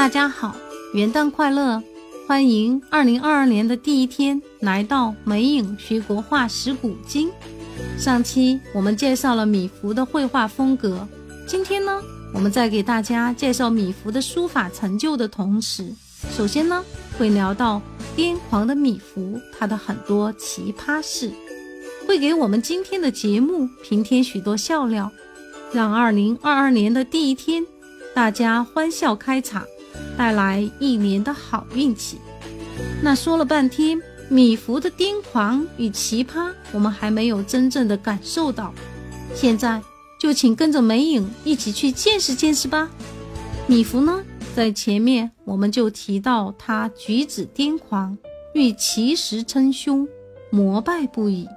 大家好，元旦快乐！欢迎二零二二年的第一天来到美影学国画识古今。上期我们介绍了米芾的绘画风格，今天呢，我们在给大家介绍米芾的书法成就的同时，首先呢，会聊到癫狂的米芾他的很多奇葩事，会给我们今天的节目平添许多笑料，让二零二二年的第一天大家欢笑开场。带来一年的好运气。那说了半天，米芾的癫狂与奇葩，我们还没有真正的感受到。现在就请跟着梅影一起去见识见识吧。米芾呢，在前面我们就提到他举止癫狂，遇奇石称兄，膜拜不已。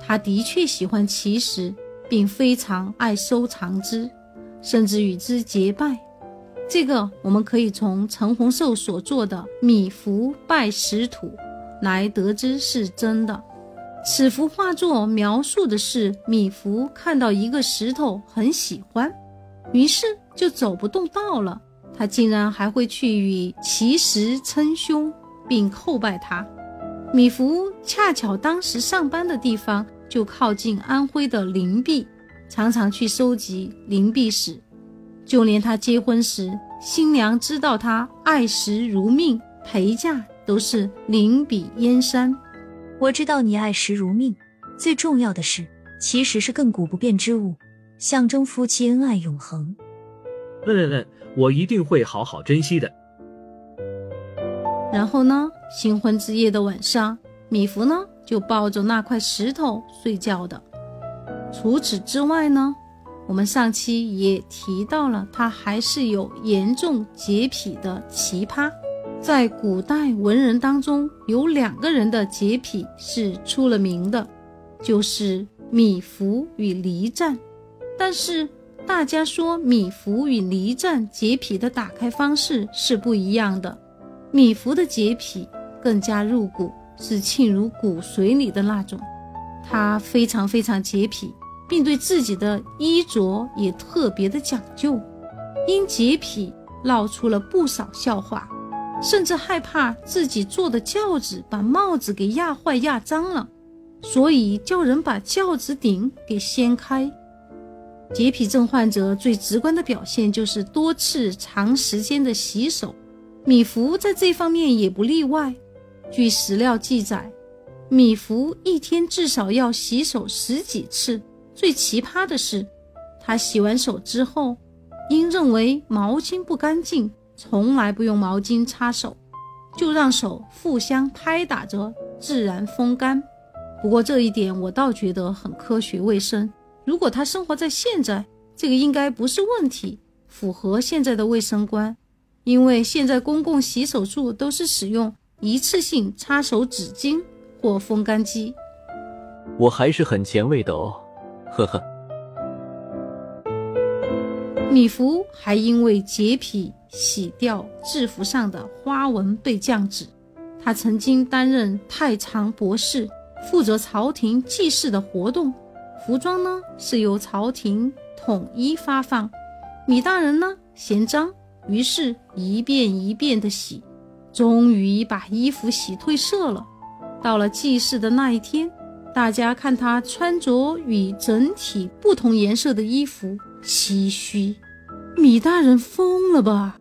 他的确喜欢奇石，并非常爱收藏之，甚至与之结拜。这个我们可以从陈洪寿所作的《米芾拜石图》来得知是真的。此幅画作描述的是米芾看到一个石头很喜欢，于是就走不动道了。他竟然还会去与其石称兄，并叩拜他。米芾恰巧当时上班的地方就靠近安徽的灵璧，常常去收集灵璧石。就连他结婚时，新娘知道他爱石如命，陪嫁都是灵笔燕山。我知道你爱石如命，最重要的是，其实是亘古不变之物，象征夫妻恩爱永恒。嗯嗯嗯，我一定会好好珍惜的。然后呢，新婚之夜的晚上，米芾呢就抱着那块石头睡觉的。除此之外呢？我们上期也提到了，他还是有严重洁癖的奇葩。在古代文人当中，有两个人的洁癖是出了名的，就是米芾与黎战。但是大家说米芾与黎战洁癖的打开方式是不一样的。米芾的洁癖更加入骨，是沁入骨髓里的那种，他非常非常洁癖。并对自己的衣着也特别的讲究，因洁癖闹出了不少笑话，甚至害怕自己坐的轿子把帽子给压坏压脏了，所以叫人把轿子顶给掀开。洁癖症患者最直观的表现就是多次长时间的洗手，米芾在这方面也不例外。据史料记载，米芾一天至少要洗手十几次。最奇葩的是，他洗完手之后，因认为毛巾不干净，从来不用毛巾擦手，就让手互相拍打着自然风干。不过这一点我倒觉得很科学卫生。如果他生活在现在，这个应该不是问题，符合现在的卫生观。因为现在公共洗手处都是使用一次性擦手纸巾或风干机。我还是很前卫的哦。呵呵，米芾还因为洁癖洗掉制服上的花纹被降职。他曾经担任太常博士，负责朝廷祭祀的活动，服装呢是由朝廷统一发放。米大人呢嫌脏，于是一遍一遍的洗，终于把衣服洗褪色了。到了祭祀的那一天。大家看他穿着与整体不同颜色的衣服，唏嘘，米大人疯了吧？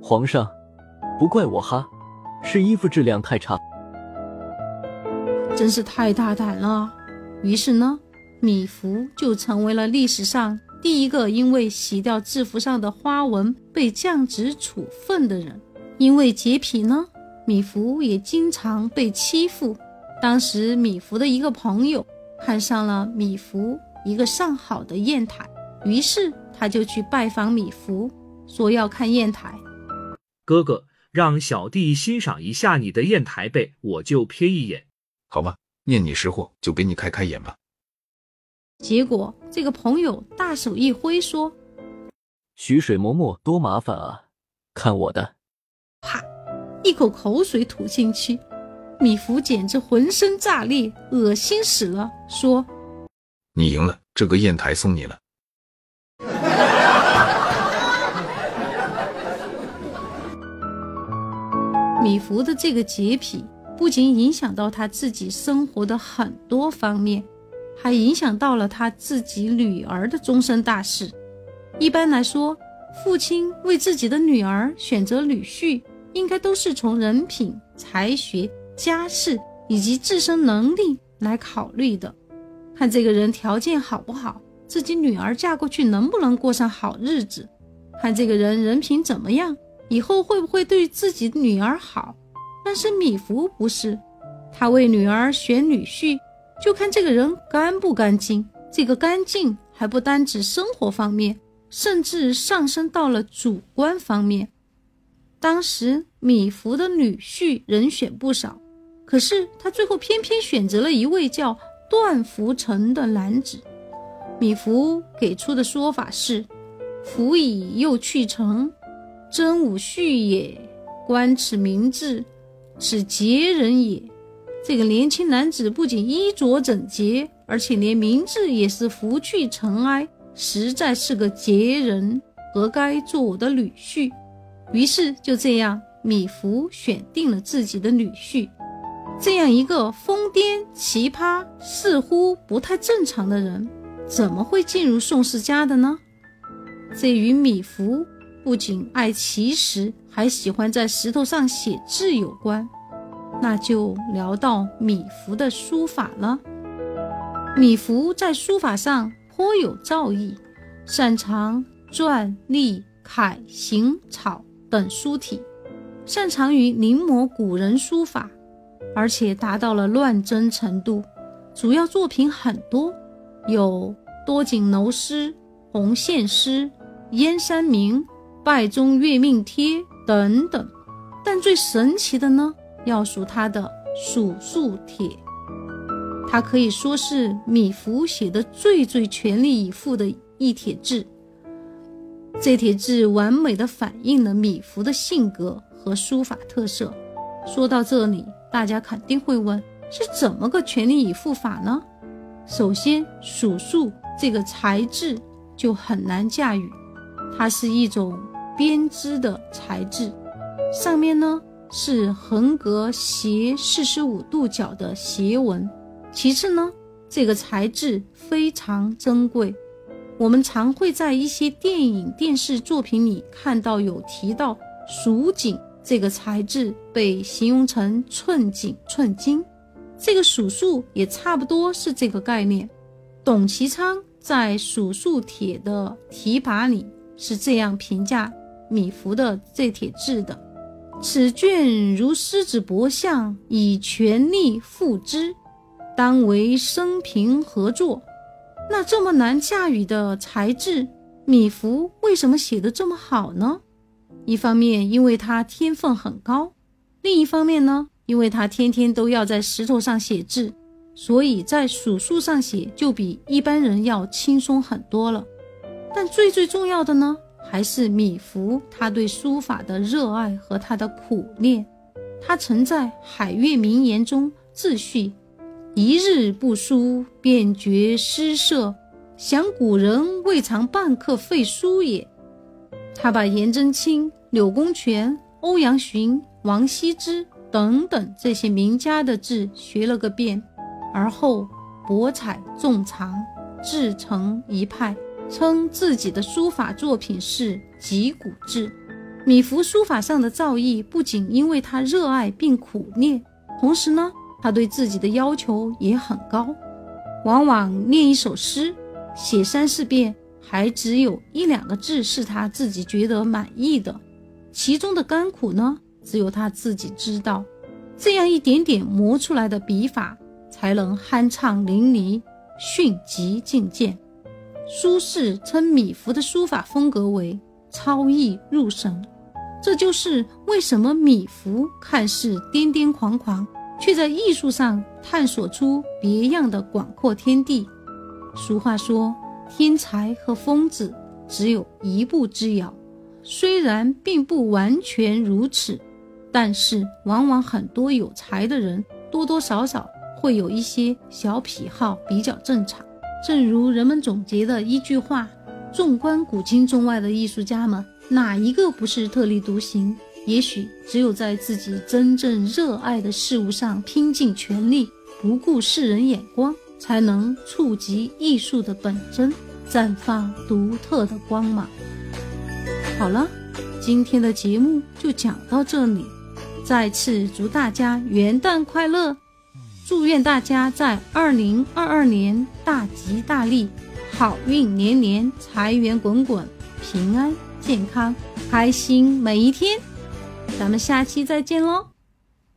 皇上，不怪我哈，是衣服质量太差，真是太大胆了。于是呢，米芾就成为了历史上第一个因为洗掉制服上的花纹被降职处分的人。因为洁癖呢，米芾也经常被欺负。当时米芾的一个朋友看上了米芾一个上好的砚台，于是他就去拜访米芾，说要看砚台。哥哥，让小弟欣赏一下你的砚台呗，我就瞥一眼。好吧，念你识货，就给你开开眼吧。结果这个朋友大手一挥，说：“徐水嬷嬷，多麻烦啊！看我的！”啪，一口口水吐进去。米芾简直浑身炸裂，恶心死了，说：“你赢了，这个砚台送你了。”米芾的这个洁癖不仅影响到他自己生活的很多方面，还影响到了他自己女儿的终身大事。一般来说，父亲为自己的女儿选择女婿，应该都是从人品、才学、家世以及自身能力来考虑的，看这个人条件好不好，自己女儿嫁过去能不能过上好日子，看这个人人品怎么样，以后会不会对自己女儿好。但是米芾不是，他为女儿选女婿，就看这个人干不干净。这个干净还不单指生活方面。甚至上升到了主观方面。当时米芾的女婿人选不少，可是他最后偏偏选择了一位叫段福成的男子。米芾给出的说法是：“福以又去成，真吾婿也。观此名字，此杰人也。”这个年轻男子不仅衣着整洁，而且连名字也是福去尘埃。实在是个杰人，何该做我的女婿？于是就这样，米芾选定了自己的女婿。这样一个疯癫奇葩、似乎不太正常的人，怎么会进入宋氏家的呢？这与米芾不仅爱奇石，还喜欢在石头上写字有关。那就聊到米芾的书法了。米芾在书法上。颇有造诣，擅长篆、隶、楷、行、草等书体，擅长于临摹古人书法，而且达到了乱真程度。主要作品很多，有多锦楼诗、红线诗、燕山铭、拜中月命帖等等。但最神奇的呢，要数他的数数帖。它可以说是米芾写的最最全力以赴的一帖字。这帖字完美的反映了米芾的性格和书法特色。说到这里，大家肯定会问：是怎么个全力以赴法呢？首先，数数这个材质就很难驾驭，它是一种编织的材质，上面呢是横格斜四十五度角的斜纹。其次呢，这个材质非常珍贵，我们常会在一些电影、电视作品里看到有提到蜀锦这个材质被形容成寸锦寸金，这个蜀数也差不多是这个概念。董其昌在《蜀数帖》的题跋里是这样评价米芾的这帖字的：“此卷如狮子搏象，以全力赋之。”当为生平合作，那这么难驾驭的材质，米芾为什么写得这么好呢？一方面因为他天分很高，另一方面呢，因为他天天都要在石头上写字，所以在数书上写就比一般人要轻松很多了。但最最重要的呢，还是米芾他对书法的热爱和他的苦练。他曾在《海月名言》中自序。一日不书，便觉诗色。想古人未尝半刻废书也。他把颜真卿、柳公权、欧阳询、王羲之等等这些名家的字学了个遍，而后博采众长，自成一派，称自己的书法作品是集古志。米芾书法上的造诣，不仅因为他热爱并苦练，同时呢。他对自己的要求也很高，往往念一首诗，写三四遍，还只有一两个字是他自己觉得满意的，其中的甘苦呢，只有他自己知道。这样一点点磨出来的笔法，才能酣畅淋漓，迅疾进见。苏轼称米芾的书法风格为超逸入神，这就是为什么米芾看似癫癫狂狂。却在艺术上探索出别样的广阔天地。俗话说，天才和疯子只有一步之遥。虽然并不完全如此，但是往往很多有才的人多多少少会有一些小癖好，比较正常。正如人们总结的一句话：纵观古今中外的艺术家们，哪一个不是特立独行？也许只有在自己真正热爱的事物上拼尽全力，不顾世人眼光，才能触及艺术的本真，绽放独特的光芒。好了，今天的节目就讲到这里，再次祝大家元旦快乐！祝愿大家在二零二二年大吉大利，好运连连，财源滚滚，平安健康，开心每一天。咱们下期再见喽！